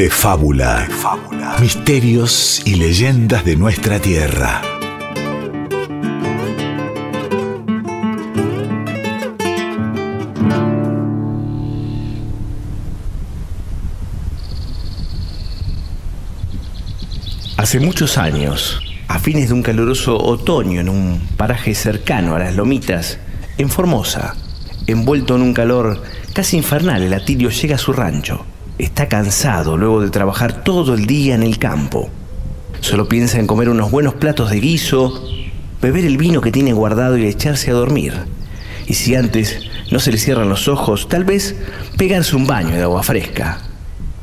de fábula. Misterios y leyendas de nuestra tierra. Hace muchos años, a fines de un caluroso otoño en un paraje cercano a las lomitas, en Formosa, envuelto en un calor casi infernal, el atilio llega a su rancho. Está cansado luego de trabajar todo el día en el campo. Solo piensa en comer unos buenos platos de guiso, beber el vino que tiene guardado y echarse a dormir. Y si antes no se le cierran los ojos, tal vez pegarse un baño de agua fresca.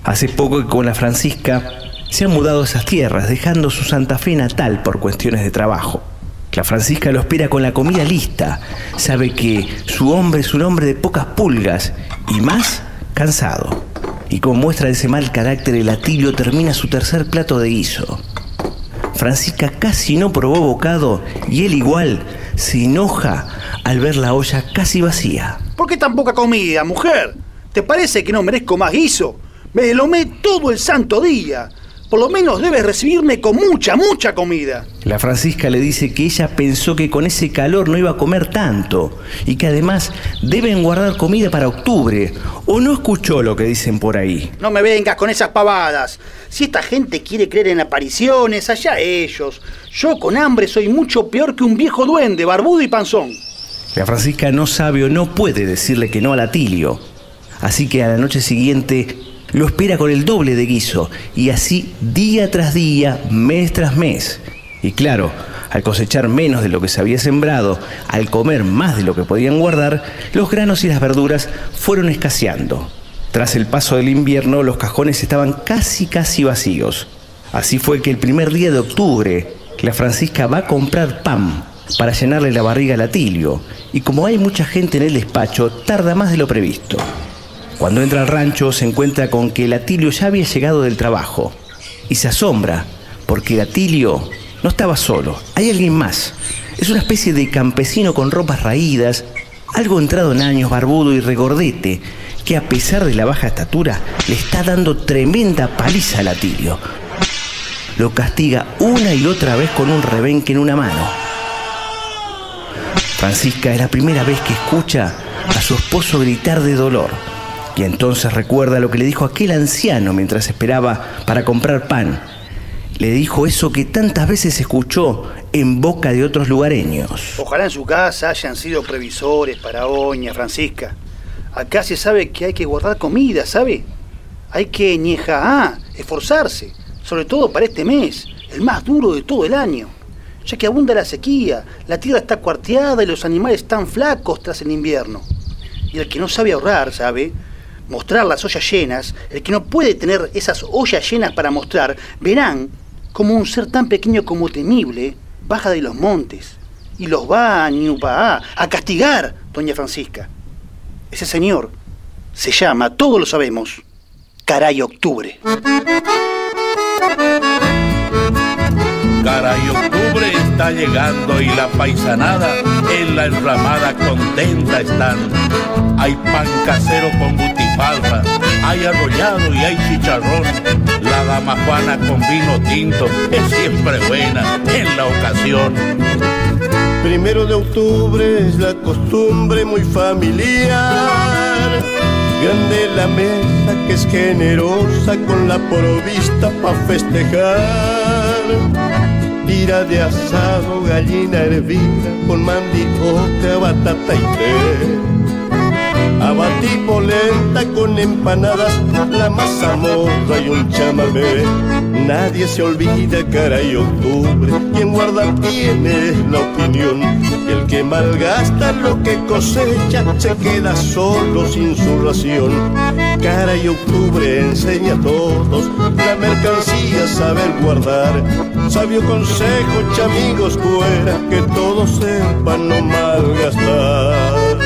Hace poco que con la Francisca se han mudado a esas tierras, dejando su Santa Fe natal por cuestiones de trabajo. La Francisca lo espera con la comida lista. Sabe que su hombre es un hombre de pocas pulgas y más cansado. Y como muestra de ese mal carácter, el atilio termina su tercer plato de guiso. Francisca casi no probó bocado y él igual se enoja al ver la olla casi vacía. ¿Por qué tan poca comida, mujer? ¿Te parece que no merezco más guiso? Me lo me todo el santo día. Por lo menos debes recibirme con mucha, mucha comida. La Francisca le dice que ella pensó que con ese calor no iba a comer tanto y que además deben guardar comida para octubre. ¿O no escuchó lo que dicen por ahí? No me vengas con esas pavadas. Si esta gente quiere creer en apariciones, allá ellos. Yo con hambre soy mucho peor que un viejo duende, barbudo y panzón. La Francisca no sabe o no puede decirle que no al atilio. Así que a la noche siguiente lo espera con el doble de guiso y así día tras día, mes tras mes. Y claro, al cosechar menos de lo que se había sembrado, al comer más de lo que podían guardar, los granos y las verduras fueron escaseando. Tras el paso del invierno, los cajones estaban casi casi vacíos. Así fue que el primer día de octubre, la Francisca va a comprar pan para llenarle la barriga al atilio, y como hay mucha gente en el despacho, tarda más de lo previsto. Cuando entra al rancho se encuentra con que el ya había llegado del trabajo y se asombra porque el Atilio no estaba solo, hay alguien más. Es una especie de campesino con ropas raídas, algo entrado en años, barbudo y regordete, que a pesar de la baja estatura le está dando tremenda paliza al Atilio. Lo castiga una y otra vez con un rebenque en una mano. Francisca es la primera vez que escucha a su esposo gritar de dolor. Y entonces recuerda lo que le dijo aquel anciano mientras esperaba para comprar pan. Le dijo eso que tantas veces escuchó en boca de otros lugareños. Ojalá en su casa hayan sido previsores para Oña, Francisca. Acá se sabe que hay que guardar comida, ¿sabe? Hay que ñeja, ah, esforzarse, sobre todo para este mes, el más duro de todo el año, ya que abunda la sequía, la tierra está cuarteada y los animales están flacos tras el invierno. Y el que no sabe ahorrar, ¿sabe? Mostrar las ollas llenas, el que no puede tener esas ollas llenas para mostrar, verán como un ser tan pequeño como temible baja de los montes y los va a Ñupaa a castigar, doña Francisca. Ese señor se llama, todos lo sabemos, Caray Octubre. Caray Octubre está llegando y la paisanada en la enramada contenta están. Hay pan casero con butifarra, hay arrollado y hay chicharrón. La dama Juana con vino tinto es siempre buena en la ocasión. Primero de octubre es la costumbre muy familiar. Grande la mesa que es generosa con la provista pa' festejar tira de asado, gallina hervida, con mandioca, batata y té. Abatí polenta con empanadas, la mazamorra y un chamamé. Nadie se olvida, caray, octubre, quien guarda tiene la opinión. El que malgasta lo que cosecha se queda solo sin su ración. Caray, octubre enseña a todos la mercancía saber guardar. Sabio consejo, chamigos, fuera que todos sepan no malgastar.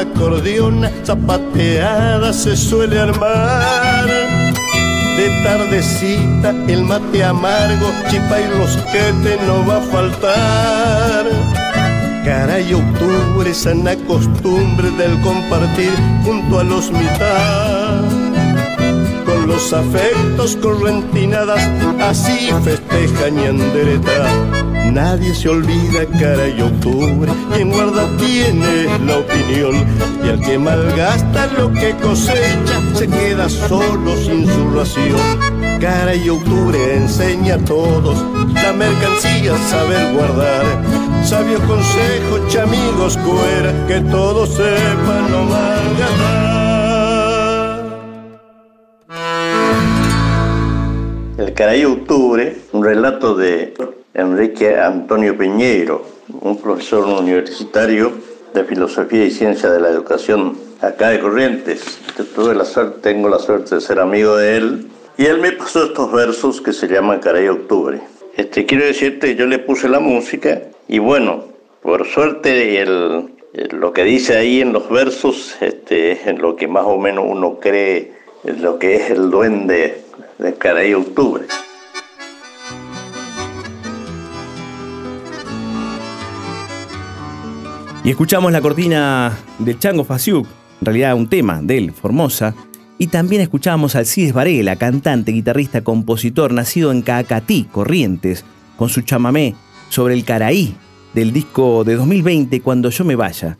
Acordeona, zapateada se suele armar. De tardecita el mate amargo, chipa y rosquete no va a faltar. Caray, octubre, sana costumbre del compartir junto a los mitad. Con los afectos correntinadas, así festeja ñandereta. Nadie se olvida, cara y octubre, quien guarda tiene la opinión. Y el que malgasta lo que cosecha, se queda solo sin su ración. Cara y octubre enseña a todos la mercancía saber guardar. Sabio consejo, chamigos, cuera, que todos sepan no malgastar. El Caray Octubre, un relato de Enrique Antonio Piñeiro, un profesor universitario de Filosofía y Ciencia de la Educación acá de Corrientes. Yo tuve la suerte, tengo la suerte de ser amigo de él y él me pasó estos versos que se llaman Caray Octubre. Este, quiero decirte, yo le puse la música y bueno, por suerte el, lo que dice ahí en los versos, este, en lo que más o menos uno cree, es lo que es el duende de Caray Octubre. Y escuchamos la cortina de Chango Fasiuk, en realidad un tema de él, Formosa. Y también escuchamos al Alcides Varela, cantante, guitarrista, compositor, nacido en Caacatí, Corrientes, con su chamamé sobre el Caraí del disco de 2020, Cuando yo me vaya.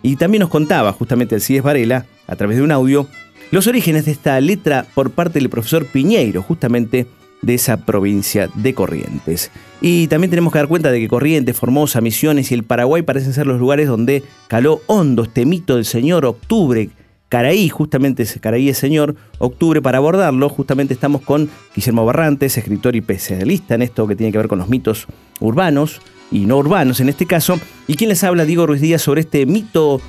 Y también nos contaba justamente Alcides Varela, a través de un audio, los orígenes de esta letra por parte del profesor Piñeiro, justamente de esa provincia de Corrientes. Y también tenemos que dar cuenta de que Corrientes, Formosa, Misiones y el Paraguay parecen ser los lugares donde caló hondo este mito del señor Octubre, Caraí, justamente Caraí es señor, Octubre, para abordarlo, justamente estamos con Guillermo Barrantes, escritor y especialista en esto que tiene que ver con los mitos urbanos y no urbanos en este caso, y quien les habla, Diego Ruiz Díaz, sobre este mito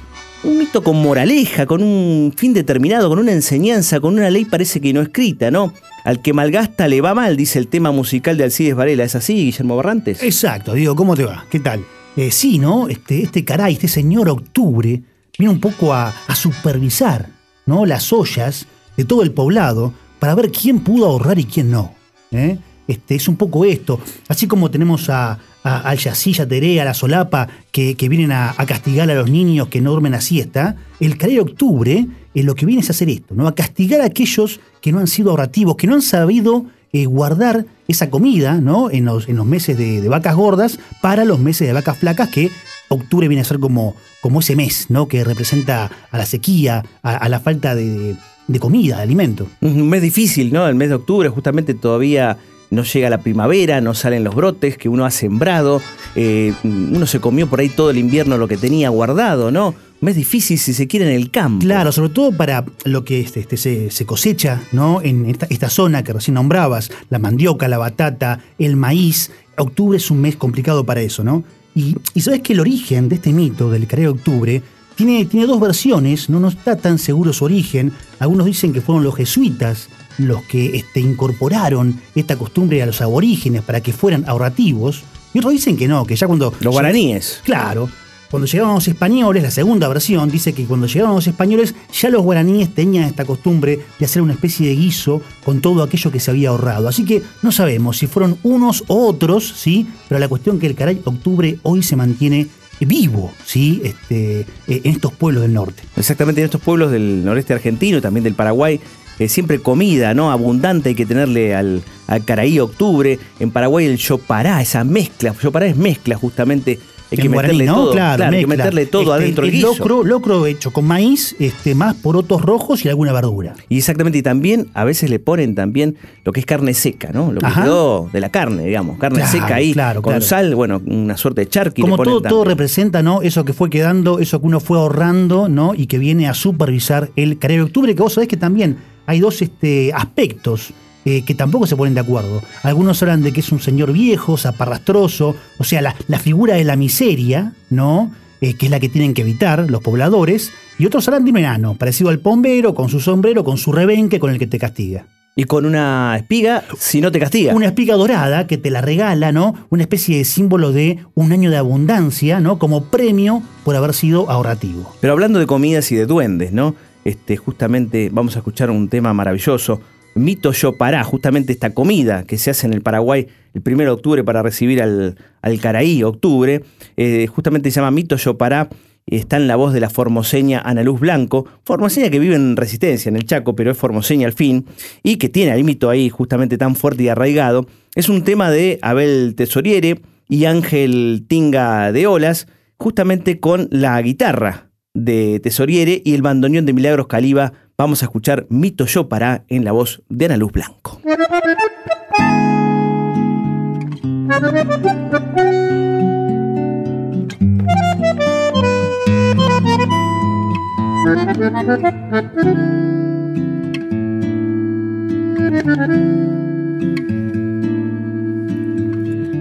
un mito con moraleja, con un fin determinado, con una enseñanza, con una ley parece que no escrita, ¿no? Al que malgasta le va mal, dice el tema musical de Alcides Varela. ¿Es así, Guillermo Barrantes? Exacto, digo, ¿cómo te va? ¿Qué tal? Eh, sí, ¿no? Este, este caray, este señor Octubre, viene un poco a, supervisar, ¿no? Las ollas de todo el poblado para ver quién pudo ahorrar y quién no. ¿eh? Este, es un poco esto. Así como tenemos a, al Yacilla, Terea, a la Solapa, que, vienen a, castigar a los niños que no duermen a siesta, el de Octubre es lo que viene es hacer esto, ¿no? A castigar a aquellos que no han sido ahorrativos, que no han sabido eh, guardar esa comida, ¿no? En los, en los meses de, vacas gordas para los meses de vacas flacas, que octubre viene a ser como, como ese mes, ¿no? Que representa a la sequía, a, la falta de, de comida, de alimento. Un mes difícil, ¿no? El mes de octubre, justamente todavía no llega la primavera, no salen los brotes que uno ha sembrado, eh, uno se comió por ahí todo el invierno lo que tenía guardado, ¿no? Es difícil si se quiere en el campo. Claro, sobre todo para lo que este, este se, cosecha, ¿no? En esta, zona que recién nombrabas, la mandioca, la batata, el maíz. Octubre es un mes complicado para eso, ¿no? Y, sabes que el origen de este mito del Careo de Octubre tiene, tiene dos versiones, no, no está tan seguro su origen. Algunos dicen que fueron los jesuitas los que este, incorporaron esta costumbre a los aborígenes para que fueran ahorrativos. Y otros dicen que no, que ya cuando... Los guaraníes. Claro. Cuando llegaron los españoles, la segunda versión dice que cuando llegaron los españoles, ya los guaraníes tenían esta costumbre de hacer una especie de guiso con todo aquello que se había ahorrado. Así que no sabemos si fueron unos o otros, ¿sí? Pero la cuestión que el caray octubre hoy se mantiene vivo, ¿sí? Este, eh, en estos pueblos del norte. Exactamente, en estos pueblos del noreste argentino, también del Paraguay, siempre comida, ¿no? Abundante hay que tenerle al, al Caraí Octubre. En Paraguay el Chopará, esa mezcla. Chopará es mezcla justamente. Hay que meterle, todo, claro, hay que meterle todo este, adentro del Locro, locro hecho con maíz, este, más porotos rojos y alguna verdura. Y exactamente, y también a veces le ponen también lo que es carne seca, ¿no? Lo que quedó de la carne, digamos, carne seca ahí, con sal, bueno, una suerte de charqui. Como todo, todo representa, ¿no? Eso que fue quedando, eso que uno fue ahorrando, ¿no? Y que viene a supervisar el Caraí Octubre, que vos sabés que también hay dos este, aspectos eh, que tampoco se ponen de acuerdo. Algunos hablan de que es un señor viejo, zaparrastroso, o sea, la, figura de la miseria, ¿no? Eh, que es la que tienen que evitar los pobladores, y otros hablan de un enano, parecido al pombero, con su sombrero, con su rebenque, con el que te castiga. Y con una espiga, si no te castiga. Una espiga dorada que te la regala, ¿no? Una especie de símbolo de un año de abundancia, ¿no? Como premio por haber sido ahorrativo. Pero hablando de comidas y de duendes, ¿no? Este, justamente vamos a escuchar un tema maravilloso. Mito Yo Pará, justamente esta comida que se hace en el Paraguay el 1 de octubre para recibir al, al Caraí, octubre, eh, justamente se llama Mito Yo Pará está en la voz de la formoseña Ana Luz Blanco, formoseña que vive en Resistencia, en el Chaco, pero es formoseña al fin, y que tiene el mito ahí justamente tan fuerte y arraigado. Es un tema de Abel Tesoriere y Ángel Tinga de Olas, justamente con la guitarra de Tesoriere y el bandoneón de Milagros Caliba. Vamos a escuchar Mito Yo Pará en la voz de Ana Luz Blanco.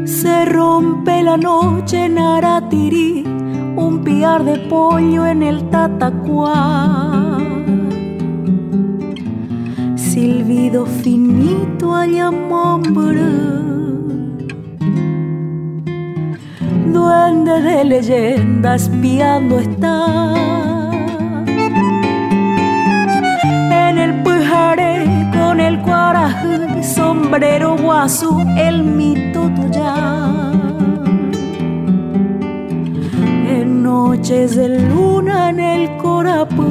Se rompe la noche en Aratirí, un piar de pollo en el tatacuá. Silbido finito allá Duende de leyenda espiando está con el cuaraje, sombrero guasu, el mito tuya. Noches de luna en el corapú,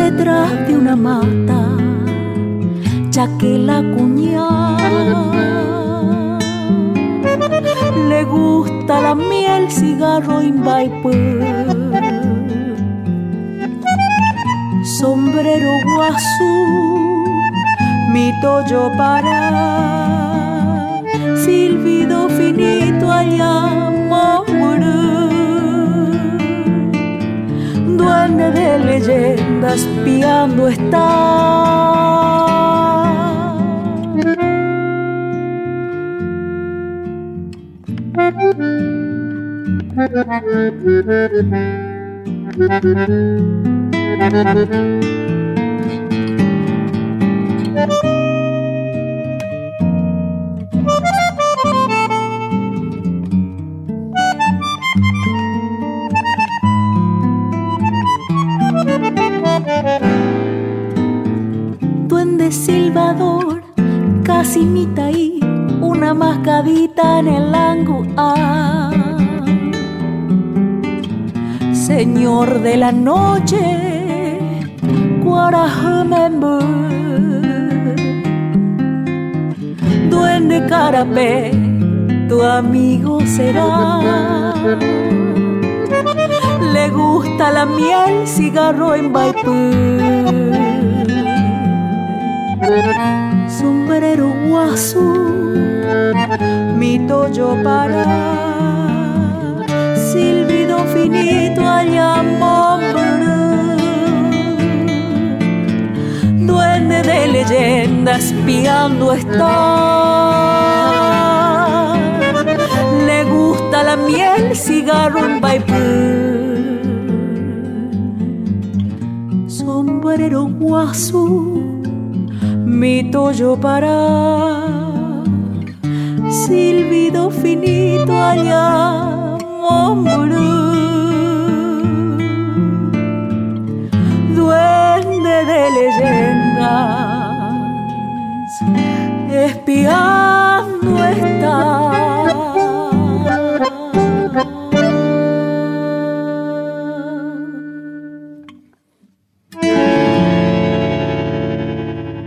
detrás de una mata, ya que la cuñada le gusta la miel, cigarro y sombrero guazú, mi toyo para, silbido finito allá duende de leyendas piando está. casi mitaí, una mascadita en el ángulo. Señor de la noche Duende carapé, tu amigo será. Le gusta la miel, cigarro en Baipú. Sombrero guasu, mi toyo para. Silbido finito allá de leyendas piando está. Le gusta la miel, cigarro en baipú. Sombrero guasu, mi toyo para. Silbido finito allá, Duende de leyenda espiando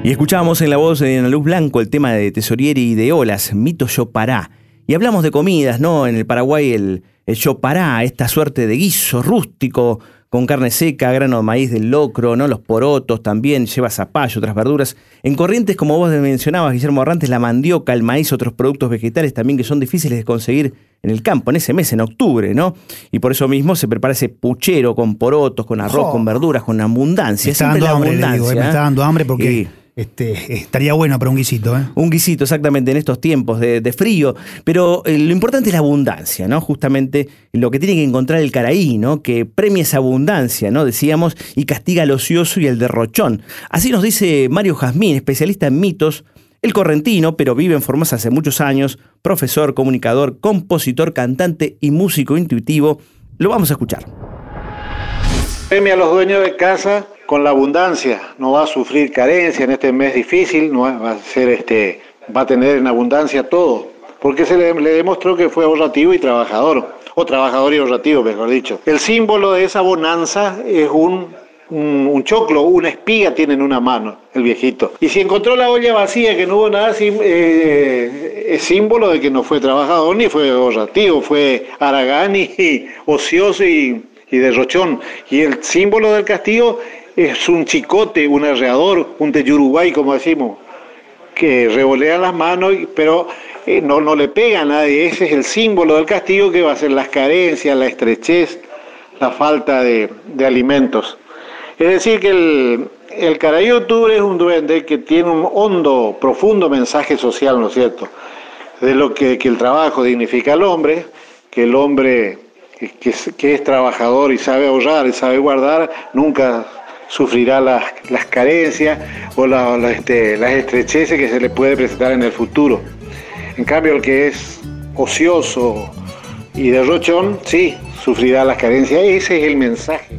Y escuchábamos en la voz de Ana Luz Blanco el tema de Tesorieri y de Olas, Mito Yo Pará. Y hablamos de comidas, ¿no? En el Paraguay el, el Yo Pará, esta suerte de guiso rústico con carne seca, grano de maíz del locro, ¿no? los porotos también, lleva zapallo, otras verduras. En Corrientes, como vos mencionabas, Guillermo Arrantes, la mandioca, el maíz, otros productos vegetales también que son difíciles de conseguir en el campo, en ese mes, en octubre, ¿no? Y por eso mismo se prepara ese puchero con porotos, con arroz, con verduras, con abundancia. Me está dando hambre, me está dando hambre porque este, estaría bueno para un guisito. ¿eh? Un guisito, exactamente, en estos tiempos de, de frío. Pero eh, lo importante es la abundancia, ¿no? Justamente lo que tiene que encontrar el caraí, ¿no? Que premia esa abundancia, ¿no? Decíamos, y castiga al ocioso y el derrochón. Así nos dice Mario Jazmín, especialista en mitos, el correntino, pero vive en Formosa hace muchos años, profesor, comunicador, compositor, cantante y músico intuitivo. Lo vamos a escuchar. Premia a los dueños de casa con la abundancia, no va a sufrir carencia en este mes difícil, no va a ser este, va a tener en abundancia todo, porque se le, demostró que fue ahorrativo y trabajador, o trabajador y ahorrativo, mejor dicho. El símbolo de esa bonanza es un, un, choclo, una espiga tiene en una mano, el viejito. Y si encontró la olla vacía, que no hubo nada, eh, es símbolo de que no fue trabajador ni fue ahorrativo, fue aragán y ocioso y, y derrochón. Y el símbolo del castigo es un chicote, un arreador, un de como decimos, que revolea las manos, pero eh, no, no le pega a nadie. Ese es el símbolo del castigo que va a ser las carencias, la estrechez, la falta de, de alimentos. Es decir, que el, el Octubre es un duende que tiene un hondo, profundo mensaje social, ¿no es cierto? De lo que, que el trabajo dignifica al hombre, que el hombre que, que es, que es trabajador y sabe ahorrar y sabe guardar, nunca sufrirá las, las carencias o la- este, las estrecheces que se le puede presentar en el futuro. En cambio, el que es ocioso y derrochón, sí, sufrirá las carencias. Ese es el mensaje.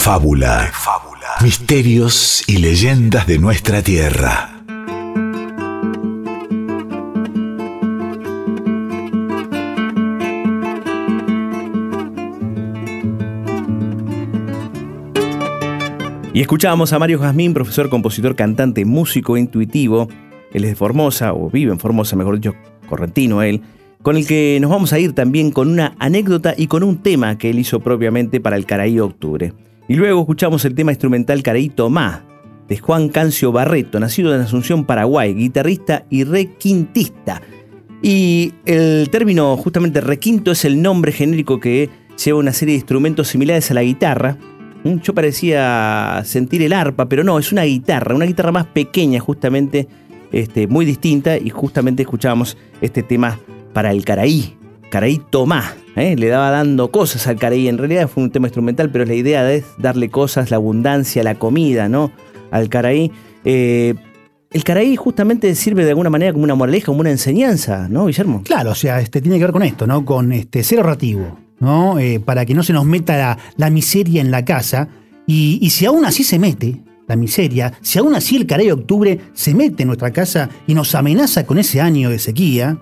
De fábula. Misterios y leyendas de nuestra tierra. Y escuchábamos a Mario Jazmín, profesor, compositor, cantante, músico intuitivo. Él es de Formosa, o vive en Formosa, mejor dicho, correntino él, con el que nos vamos a ir también con una anécdota y con un tema que él hizo propiamente para el Caraí Octubre. Y luego escuchamos el tema instrumental Caraí Tomá, de Juan Cancio Barreto, nacido en Asunción, Paraguay, guitarrista y requintista. Y el término justamente requinto es el nombre genérico que lleva una serie de instrumentos similares a la guitarra. Mm, Yo parecía sentir el arpa, pero no, es una guitarra, una guitarra más pequeña justamente, este, muy distinta y justamente escuchábamos este tema para el caraí, caraí Tomás. ¿Eh? Le daba dando cosas al caraí, en realidad fue un tema instrumental, pero la idea es darle cosas, la abundancia, la comida, ¿no? Al caraí. Eh, el caraí justamente sirve de alguna manera como una moraleja, como una enseñanza, ¿no, Guillermo? Claro, o sea, este, tiene que ver con esto, ¿no? Con este, ser ahorrativo, ¿no? Eh, para que no se nos meta la, miseria en la casa. Y, si aún así se mete la miseria, si aún así el caray de octubre se mete en nuestra casa y nos amenaza con ese año de sequía,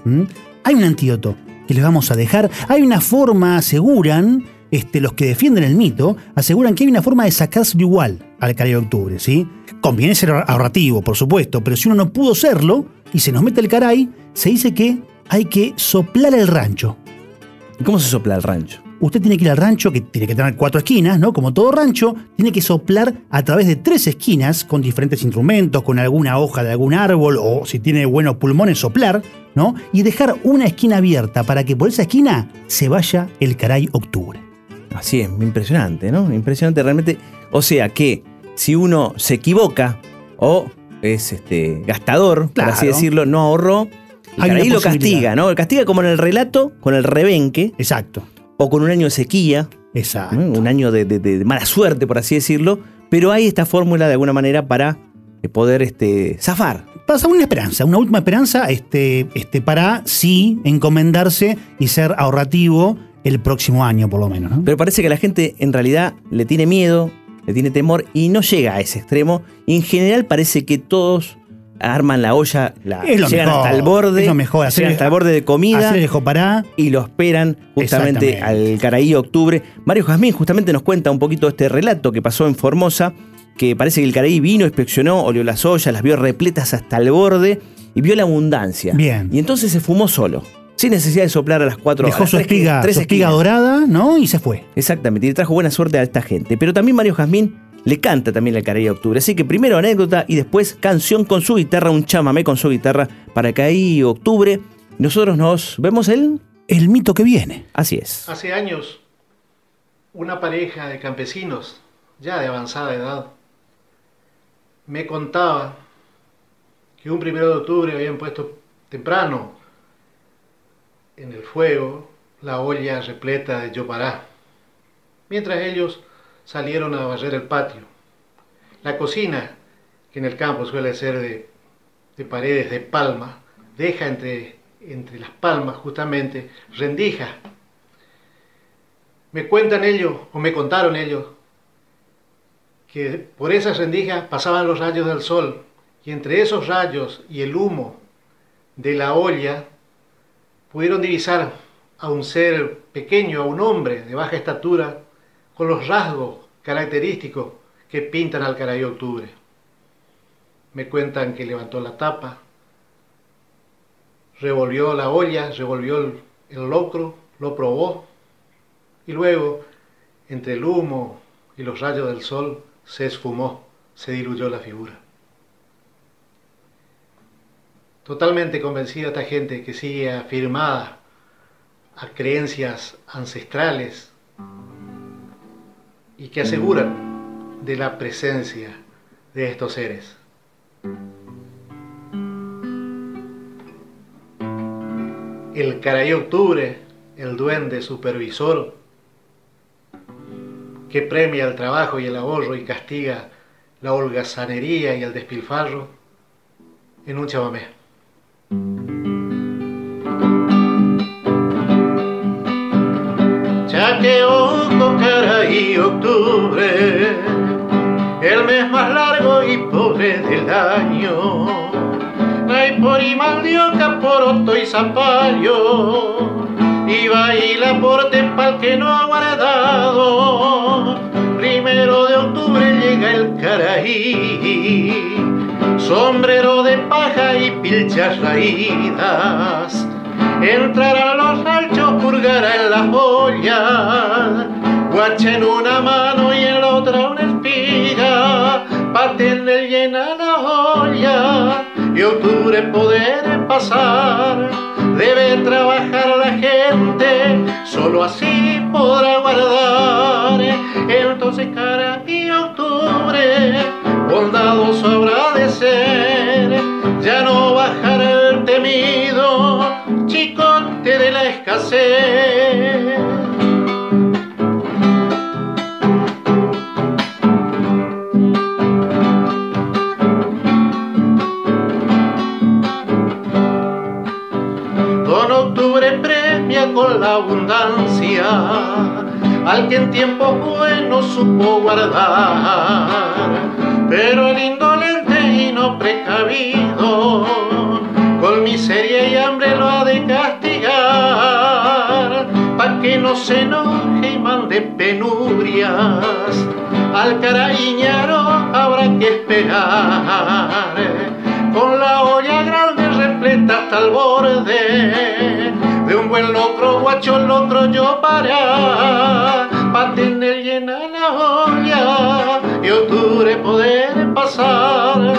hay un antídoto que les vamos a dejar. Hay una forma, aseguran, este, los que defienden el mito aseguran que hay una forma de sacárselo igual al caray de octubre, ¿sí? Conviene ser ahorrativo, por supuesto, pero si uno no pudo serlo y se nos mete el caray, se dice que hay que soplar el rancho. ¿Y cómo se sopla el rancho? Usted tiene que ir al rancho, que tiene que tener cuatro esquinas, ¿no? Como todo rancho, tiene que soplar a través de tres esquinas con diferentes instrumentos, con alguna hoja de algún árbol o si tiene buenos pulmones, soplar, ¿no? Y dejar una esquina abierta para que por esa esquina se vaya el caray octubre. Así es, impresionante, ¿no? Impresionante realmente. O sea que si uno se equivoca o es este gastador, por así Claro. decirlo, no ahorró, caray lo castiga, ¿no? Castiga como en el relato, con el rebenque. Exacto. O con un año de sequía. Exacto. ¿no? Un año de, de- de mala suerte, por así decirlo. Pero hay esta fórmula de alguna manera para eh, poder este, zafar. Pasa una esperanza, una última esperanza este, este, para sí encomendarse y ser ahorrativo el próximo año, por lo menos. ¿no? Pero parece que la gente en realidad le tiene miedo, le tiene temor y no llega a ese extremo. Y en general parece que todos arman la olla, la, llegan mejor, hasta el borde, es lo mejor, hacer- llegan hasta el borde de comida hacer el jopará. y lo esperan justamente al Caraí Octubre. Mario Jazmín justamente nos cuenta un poquito este relato que pasó en Formosa, que parece que el Caraí vino, inspeccionó, olió las ollas, las vio repletas hasta el borde y vio la abundancia. Bien. Y entonces se fumó solo, sin necesidad de soplar a las cuatro Dejó las su tres- espiga, tres su espiga dorada, ¿no? Y se fue. Exactamente, y le trajo buena suerte a esta gente. Pero también Mario Jazmín le canta también el Caraí de Octubre. Así que primero anécdota y después canción con su guitarra, un chamamé con su guitarra para Caraí Octubre. Nosotros nos vemos el... El mito que viene. Así es. Hace años, una pareja de campesinos, ya de avanzada edad, me contaba que un primero de octubre habían puesto temprano en el fuego la olla repleta de yopará, mientras ellos salieron a barrer el patio. La cocina, que en el campo suele ser de, de paredes de palma, deja entre, entre las palmas justamente rendijas me cuentan ellos, o me contaron ellos, que por esas rendijas pasaban los rayos del sol, y entre esos rayos y el humo de la olla pudieron divisar a un ser pequeño, a un hombre de baja estatura, con los rasgos característicos que pintan al Caray Octubre. Me cuentan que levantó la tapa, revolvió la olla, revolvió el, el locro, lo probó y luego, entre el humo y los rayos del sol, se esfumó, se diluyó la figura. Totalmente convencida esta gente que sigue afirmada a creencias ancestrales y que aseguran de la presencia de estos seres. El Caray Octubre, el duende supervisor, que premia el trabajo y el ahorro y castiga la holgazanería y el despilfarro en un chamamé. Ya caray, octubre, el mes más largo y pobre del año. Hay por y mandioca, poroto y zapallo, y baila por tempal que no ha guardado. Primero de octubre llega el caraí, sombrero de paja y pilchas raídas. Entrarán los ranchos, purgarán las ollas, guacha en una mano y en la otra una espiga, pa' tener llena la olla y octubre poder pasar. Debe trabajar la gente, solo así podrá guardar. Entonces cara y octubre, bondadoso habrá de ser, ya no bajará el temido chicote de la escasez. Con la abundancia al que en tiempos buenos supo guardar, pero el indolente y no precavido con miseria y hambre lo ha de castigar, pa' que no se enoje y mande de penurias, al carañero habrá que esperar, con la olla grande repleta hasta el borde, un buen locro guacho el otro yo para, para tener llena la olla. Y octubre poder pasar,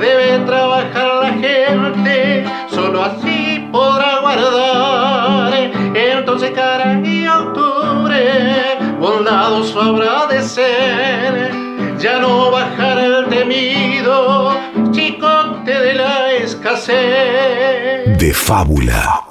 debe trabajar la gente, solo así podrá guardar, entonces cara y octubre, bondadoso habrá de ser, ya no bajar el temido chicote de la escasez. De fábula.